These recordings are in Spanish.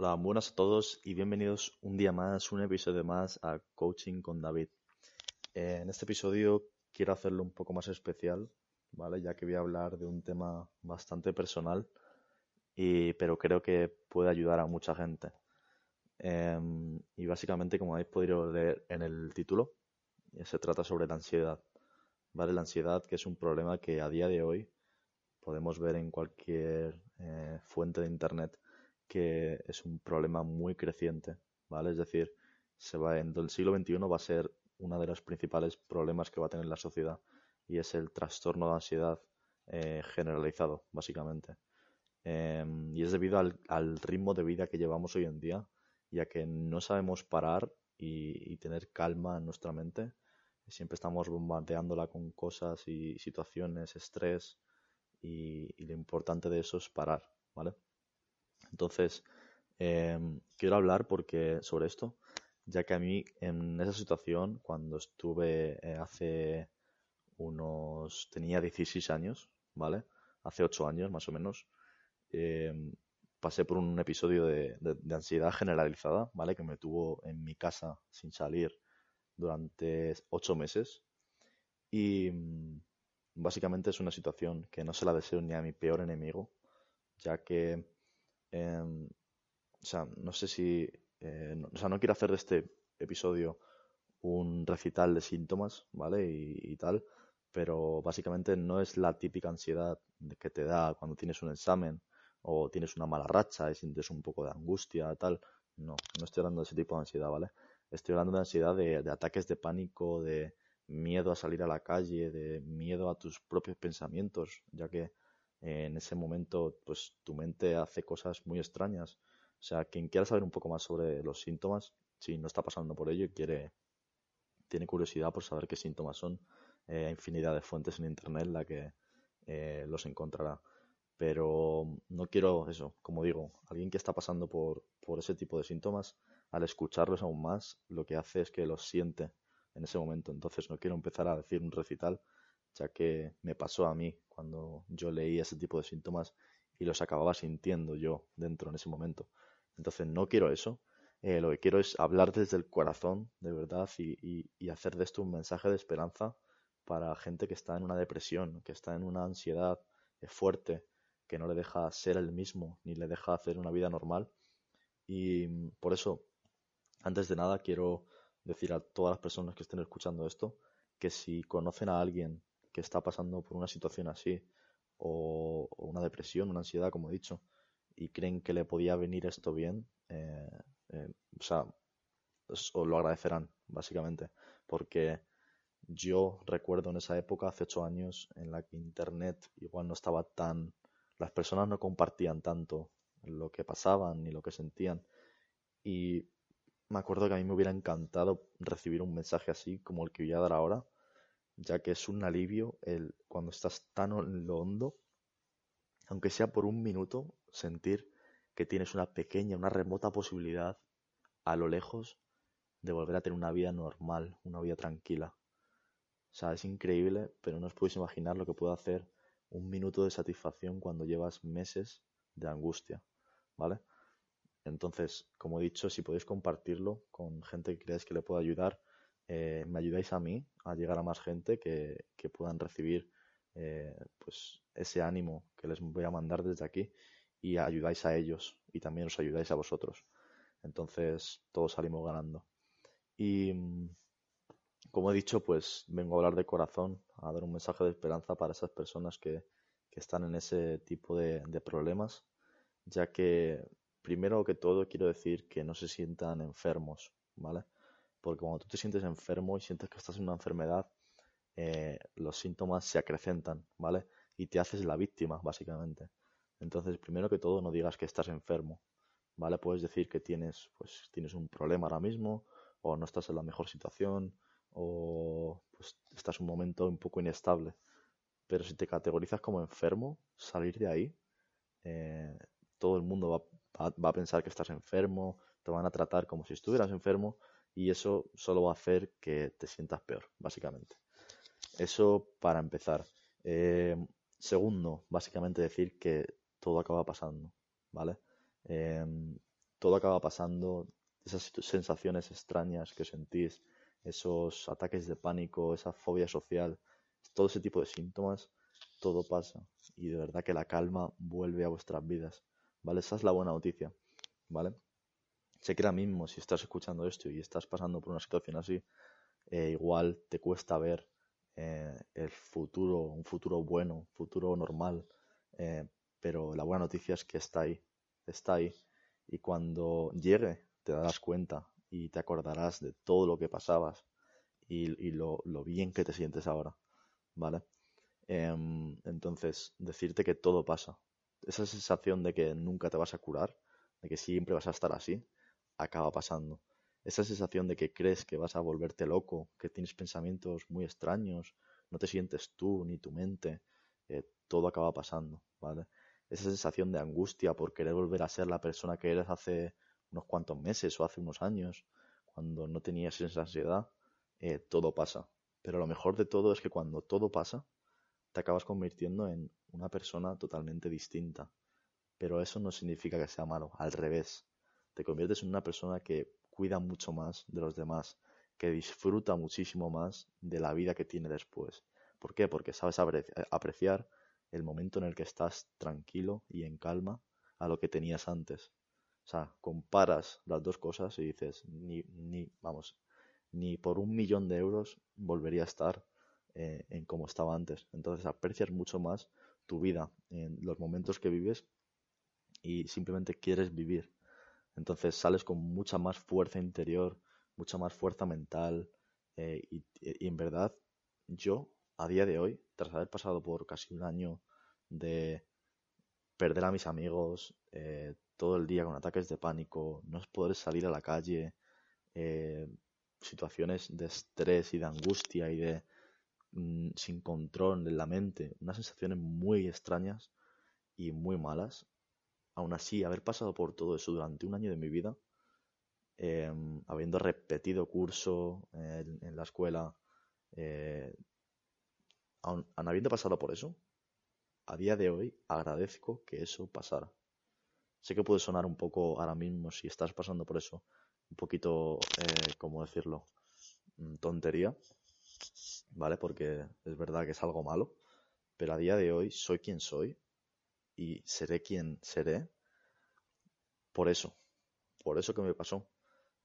Hola, buenas a todos y bienvenidos un día más, un episodio más a Coaching con David. Eh, en este episodio quiero hacerlo un poco más especial, ¿vale? Ya que voy a hablar de un tema bastante personal, y, pero creo que puede ayudar a mucha gente. Em, y básicamente, como habéis podido leer en el título, se trata sobre la ansiedad, ¿vale? La ansiedad que es un problema que a día de hoy podemos ver en cualquier eh, fuente de internet que es un problema muy creciente, ¿vale? Es decir, se va en el siglo XXI va a ser uno de los principales problemas que va a tener la sociedad y es el trastorno de ansiedad eh, generalizado, básicamente. Em, y es debido al, ritmo de vida que llevamos hoy en día, ya que no sabemos parar y, tener calma en nuestra mente. Siempre estamos bombardeándola con cosas y situaciones, estrés, y, y lo importante de eso es parar, ¿vale? Entonces, em, quiero hablar porque sobre esto, ya que a mí en esa situación, cuando estuve eh, hace unos, tenía 16 años, ¿vale? Hace 8 años más o menos, em, pasé por un episodio de, de, ansiedad generalizada, ¿vale? Que me tuvo en mi casa sin salir durante 8 meses. Y mm, básicamente es una situación que no se la deseo ni a mi peor enemigo, ya que Em, o sea, no sé si. Eh, no, o sea, no quiero hacer de este episodio un recital de síntomas, ¿vale? Y, tal, pero básicamente no es la típica ansiedad que te da cuando tienes un examen o tienes una mala racha y sientes un poco de angustia, tal. No, no estoy hablando de ese tipo de ansiedad, ¿vale? Estoy hablando de ansiedad de, de ataques de pánico, de miedo a salir a la calle, de miedo a tus propios pensamientos, ya que en ese momento pues tu mente hace cosas muy extrañas. O sea, quien quiera saber un poco más sobre los síntomas, si no está pasando por ello y quiere, tiene curiosidad por saber qué síntomas son, eh, hay infinidad de fuentes en internet la que eh, los encontrará. Pero no quiero eso, como digo, alguien que está pasando por, por ese tipo de síntomas, al escucharlos aún más, lo que hace es que los siente en ese momento. Entonces no quiero empezar a decir un recital ya que me pasó a mí cuando yo leí ese tipo de síntomas y los acababa sintiendo yo dentro en ese momento. Entonces no quiero eso, eh, lo que quiero es hablar desde el corazón, de verdad, y, y, hacer de esto un mensaje de esperanza para gente que está en una depresión, que está en una ansiedad eh, fuerte, que no le deja ser el mismo, ni le deja hacer una vida normal. Y mm, por eso, antes de nada, quiero decir a todas las personas que estén escuchando esto, que si conocen a alguien que está pasando por una situación así, o, una depresión, una ansiedad, como he dicho, y creen que le podía venir esto bien, eh, eh, o sea, os, lo agradecerán, básicamente, porque yo recuerdo en esa época, hace ocho años, en la que Internet igual no estaba tan... Las personas no compartían tanto lo que pasaban ni lo que sentían. Y me acuerdo que a mí me hubiera encantado recibir un mensaje así como el que voy a dar ahora, ya que es un alivio el cuando estás tan en lo hondo, aunque sea por un minuto, sentir que tienes una pequeña, una remota posibilidad a lo lejos de volver a tener una vida normal, una vida tranquila. O sea, es increíble, pero no os podéis imaginar lo que puede hacer un minuto de satisfacción cuando llevas meses de angustia, ¿vale? Entonces, como he dicho, si podéis compartirlo con gente que creáis que le pueda ayudar, eh, me ayudáis a mí a llegar a más gente que, puedan recibir eh, pues ese ánimo que les voy a mandar desde aquí y ayudáis a ellos y también os ayudáis a vosotros. Entonces todos salimos ganando. Y mm, como he dicho, pues vengo a hablar de corazón, a dar un mensaje de esperanza para esas personas que, están en ese tipo de, de problemas, ya que primero que todo quiero decir que no se sientan enfermos, ¿vale? Porque cuando tú te sientes enfermo y sientes que estás en una enfermedad, eh, los síntomas se acrecentan, ¿vale? Y te haces la víctima, básicamente. Entonces, primero que todo, no digas que estás enfermo, ¿vale? Puedes decir que tienes, pues, tienes un problema ahora mismo, o no estás en la mejor situación, o pues estás en un momento un poco inestable. Pero si te categorizas como enfermo, salir de ahí, eh, todo el mundo va, va a pensar que estás enfermo, te van a tratar como si estuvieras enfermo, y eso solo va a hacer que te sientas peor, básicamente. Eso para empezar. Eh, segundo, básicamente decir que todo acaba pasando, ¿vale? Eh, todo acaba pasando, esas sensaciones extrañas que sentís, esos ataques de pánico, esa fobia social, todo ese tipo de síntomas, todo pasa y de verdad que la calma vuelve a vuestras vidas, ¿vale? Esa es la buena noticia, ¿vale? Sé que ahora mismo, si estás escuchando esto y estás pasando por una situación así, eh, igual te cuesta ver eh, el futuro, un futuro bueno, futuro normal, eh, pero la buena noticia es que está ahí, está ahí. Y cuando llegue, te darás cuenta y te acordarás de todo lo que pasabas y, lo, bien que te sientes ahora, ¿vale? Em, entonces, decirte que todo pasa. Esa sensación de que nunca te vas a curar, de que siempre vas a estar así, acaba pasando. Esa sensación de que crees que vas a volverte loco, que tienes pensamientos muy extraños, no te sientes tú ni tu mente, eh, todo acaba pasando, ¿vale? Esa sensación de angustia por querer volver a ser la persona que eres hace unos cuantos meses o hace unos años, cuando no tenías esa ansiedad, eh, todo pasa. Pero lo mejor de todo es que cuando todo pasa, te acabas convirtiendo en una persona totalmente distinta. Pero eso no significa que sea malo, al revés. Te conviertes en una persona que cuida mucho más de los demás, que disfruta muchísimo más de la vida que tiene después. ¿Por qué? Porque sabes apreciar el momento en el que estás tranquilo y en calma a lo que tenías antes. O sea, comparas las dos cosas y dices, ni, ni vamos, ni por un millón de euros volvería a estar eh, en como estaba antes. Entonces aprecias mucho más tu vida, en los momentos que vives y simplemente quieres vivir. Entonces sales con mucha más fuerza interior, mucha más fuerza mental eh, y, en verdad yo a día de hoy, tras haber pasado por casi un año de perder a mis amigos, eh, todo el día con ataques de pánico, no poder salir a la calle, eh, situaciones de estrés y de angustia y de mm, sin control en la mente, unas sensaciones muy extrañas y muy malas, aún así, haber pasado por todo eso durante un año de mi vida, em, habiendo repetido curso en, la escuela, eh, habiendo pasado por eso, a día de hoy agradezco que eso pasara. Sé que puede sonar un poco ahora mismo, si estás pasando por eso, un poquito, eh, ¿cómo decirlo? Mm, tontería, ¿vale? Porque es verdad que es algo malo, pero a día de hoy soy quien soy y seré quien seré por eso, por eso que me pasó.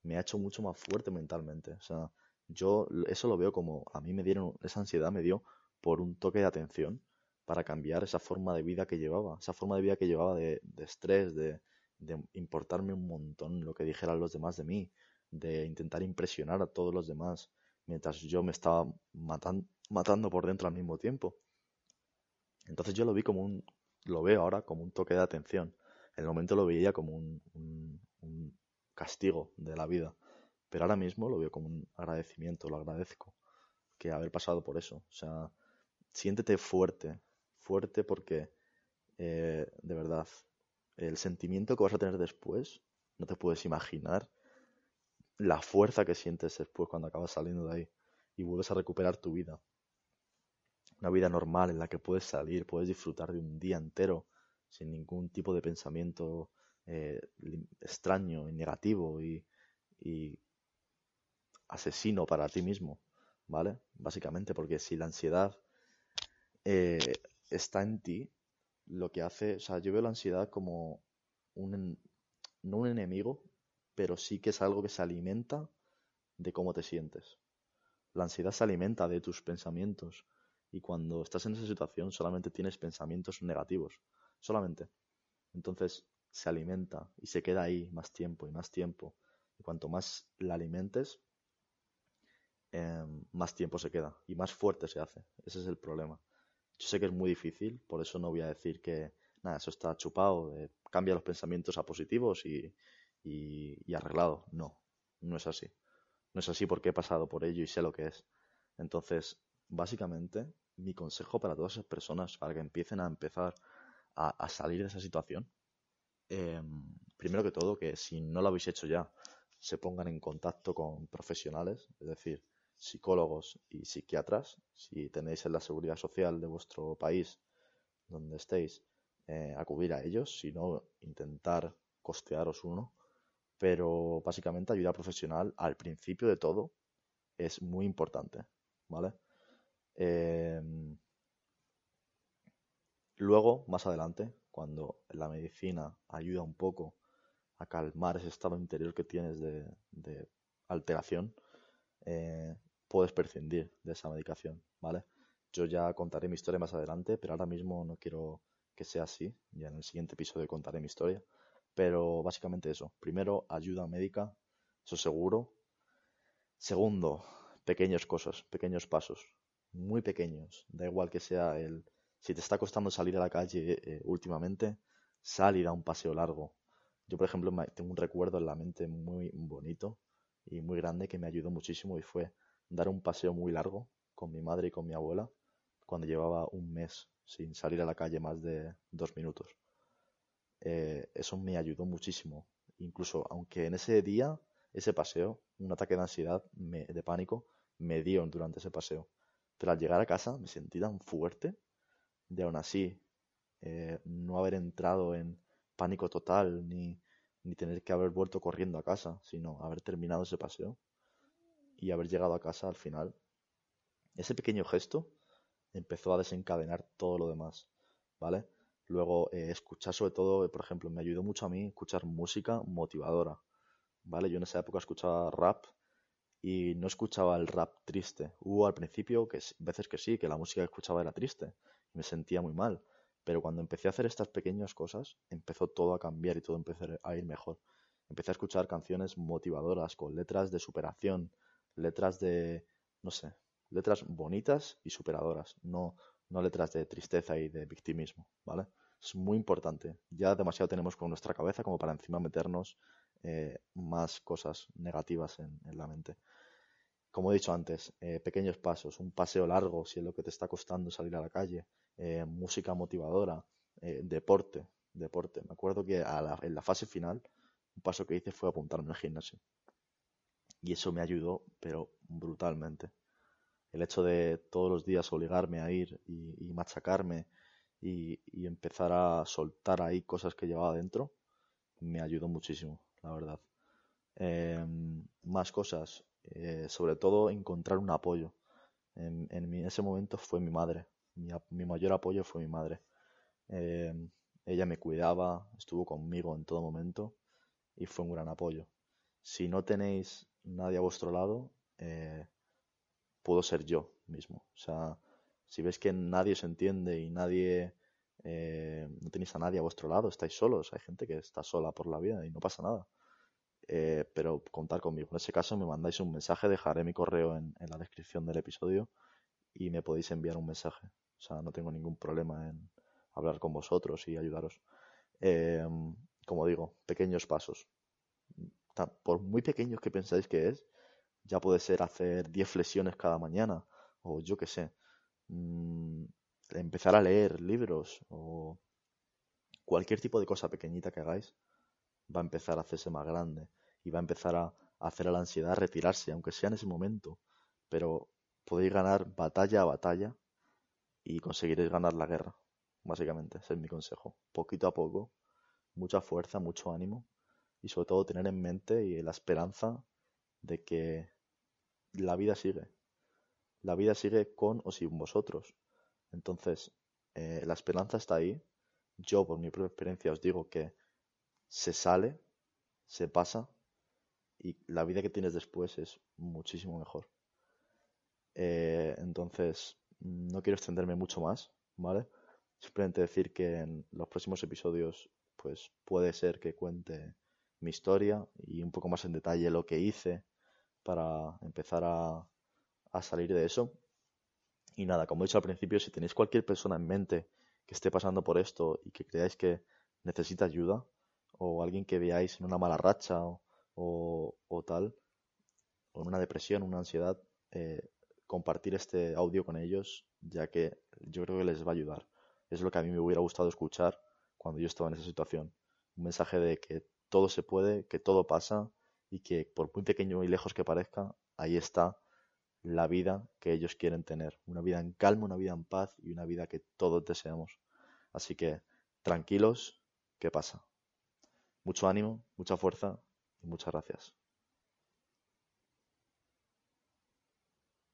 Me ha hecho mucho más fuerte mentalmente. O sea, yo eso lo veo como a mí me dieron, esa ansiedad me dio por un toque de atención para cambiar esa forma de vida que llevaba, esa forma de vida que llevaba de, estrés, de, de, importarme un montón lo que dijeran los demás de mí, de intentar impresionar a todos los demás, mientras yo me estaba matando por dentro al mismo tiempo. Entonces yo lo vi como un, lo veo ahora como un toque de atención. En el momento lo veía como un, castigo de la vida, pero ahora mismo lo veo como un agradecimiento, lo agradezco que haber pasado por eso. O sea, siéntete fuerte, fuerte porque eh, de verdad el sentimiento que vas a tener después, no te puedes imaginar la fuerza que sientes después cuando acabas saliendo de ahí y vuelves a recuperar tu vida una vida normal en la que puedes salir, puedes disfrutar de un día entero sin ningún tipo de pensamiento eh, extraño y negativo y, asesino para ti mismo, ¿vale? Básicamente, porque si la ansiedad eh, está en ti, lo que hace, o sea, yo veo la ansiedad como un, no un enemigo, pero sí que es algo que se alimenta de cómo te sientes. La ansiedad se alimenta de tus pensamientos, y cuando estás en esa situación solamente tienes pensamientos negativos, solamente. Entonces se alimenta y se queda ahí más tiempo y más tiempo. Y cuanto más la alimentes, em, más tiempo se queda y más fuerte se hace. Ese es el problema. Yo sé que es muy difícil, por eso no voy a decir que nada, eso está chupado, cambia los pensamientos a positivos y, y arreglado. No, no es así. No es así porque he pasado por ello y sé lo que es. Entonces, básicamente, mi consejo para todas esas personas, para que empiecen a empezar a, salir de esa situación, em, primero que todo, que si no lo habéis hecho ya, se pongan en contacto con profesionales, es decir, psicólogos y psiquiatras, si tenéis en la seguridad social de vuestro país donde estéis, eh, acudir a ellos, si no, intentar costearos uno, pero básicamente ayuda profesional al principio de todo es muy importante, ¿vale? Em, luego, más adelante, cuando la medicina ayuda un poco a calmar ese estado interior que tienes de, alteración, eh, puedes prescindir de esa medicación, ¿vale? Yo ya contaré mi historia más adelante, pero ahora mismo no quiero que sea así. Ya en el siguiente episodio contaré mi historia. Pero básicamente eso. Primero, ayuda médica, eso seguro. Segundo, pequeñas cosas, pequeños pasos, muy pequeños. Da igual que sea el... Si te está costando salir a la calle eh, últimamente, sal y da un paseo largo. Yo, por ejemplo, tengo un recuerdo en la mente muy bonito y muy grande que me ayudó muchísimo y fue dar un paseo muy largo con mi madre y con mi abuela cuando llevaba un mes sin salir a la calle más de dos minutos. Eh, eso me ayudó muchísimo. Incluso aunque en ese día, ese paseo, un ataque de ansiedad, de pánico, me dio durante ese paseo. Al llegar a casa me sentí tan fuerte de aún así eh, no haber entrado en pánico total ni, ni tener que haber vuelto corriendo a casa, sino haber terminado ese paseo y haber llegado a casa al final. Ese pequeño gesto empezó a desencadenar todo lo demás, ¿vale? Luego, eh, escuchar sobre todo, por ejemplo, me ayudó mucho a mí escuchar música motivadora, ¿vale? Yo en esa época escuchaba rap y no escuchaba el rap triste. Hubo al principio que veces que sí, que la música que escuchaba era triste y me sentía muy mal. Pero cuando empecé a hacer estas pequeñas cosas, empezó todo a cambiar y todo empezó a ir mejor. Empecé a escuchar canciones motivadoras, con letras de superación, letras de, no sé, letras bonitas y superadoras, no, no letras de tristeza y de victimismo, ¿vale? Es muy importante. Ya demasiado tenemos con nuestra cabeza como para encima meternos eh, más cosas negativas en, la mente. Como he dicho antes, eh, pequeños pasos, un paseo largo si es lo que te está costando salir a la calle, eh, música motivadora, deporte, deporte. Me acuerdo que en la fase final un paso que hice fue apuntarme al gimnasio. Y eso me ayudó, pero brutalmente el hecho de todos los días obligarme a ir y, machacarme y, empezar a soltar ahí cosas que llevaba dentro, me ayudó muchísimo, la verdad. Em, más cosas, eh, sobre todo encontrar un apoyo. En, ese momento fue mi madre, mi, mayor apoyo fue mi madre. Em, ella me cuidaba, estuvo conmigo en todo momento y fue un gran apoyo. Si no tenéis nadie a vuestro lado, eh, puedo ser yo mismo. O sea, si ves que nadie se entiende y nadie, eh, no tenéis a nadie a vuestro lado, estáis solos, hay gente que está sola por la vida y no pasa nada. Eh, pero contar conmigo. En ese caso me mandáis un mensaje, dejaré mi correo en, la descripción del episodio y me podéis enviar un mensaje. O sea, no tengo ningún problema en hablar con vosotros y ayudaros. Eh, como digo, pequeños pasos. Por muy pequeños que pensáis que es, ya puede ser hacer 10 flexiones cada mañana, o yo qué sé, mm, empezar a leer libros, o cualquier tipo de cosa pequeñita que hagáis, va a empezar a hacerse más grande y va a empezar a, hacer a la ansiedad retirarse, aunque sea en ese momento, pero podéis ganar batalla a batalla y conseguiréis ganar la guerra, básicamente, ese es mi consejo. Poquito a poco, mucha fuerza, mucho ánimo y sobre todo tener en mente y la esperanza de que la vida sigue. La vida sigue con o sin vosotros. Entonces, eh, la esperanza está ahí. Yo, por mi propia experiencia, os digo que se sale, se pasa y la vida que tienes después es muchísimo mejor. Eh, entonces, no quiero extenderme mucho más, ¿vale? Simplemente decir que en los próximos episodios, pues puede ser que cuente mi historia y un poco más en detalle lo que hice, para empezar a, salir de eso. Y nada, como he dicho al principio, si tenéis cualquier persona en mente que esté pasando por esto y que creáis que necesita ayuda, o alguien que veáis en una mala racha o, o, tal, o en una depresión, una ansiedad, eh, compartir este audio con ellos, ya que yo creo que les va a ayudar. Es lo que a mí me hubiera gustado escuchar cuando yo estaba en esa situación. Un mensaje de que todo se puede, que todo pasa y que por muy pequeño y lejos que parezca, ahí está la vida que ellos quieren tener. Una vida en calma, una vida en paz y una vida que todos deseamos. Así que tranquilos, ¿qué pasa? Mucho ánimo, mucha fuerza muchas gracias.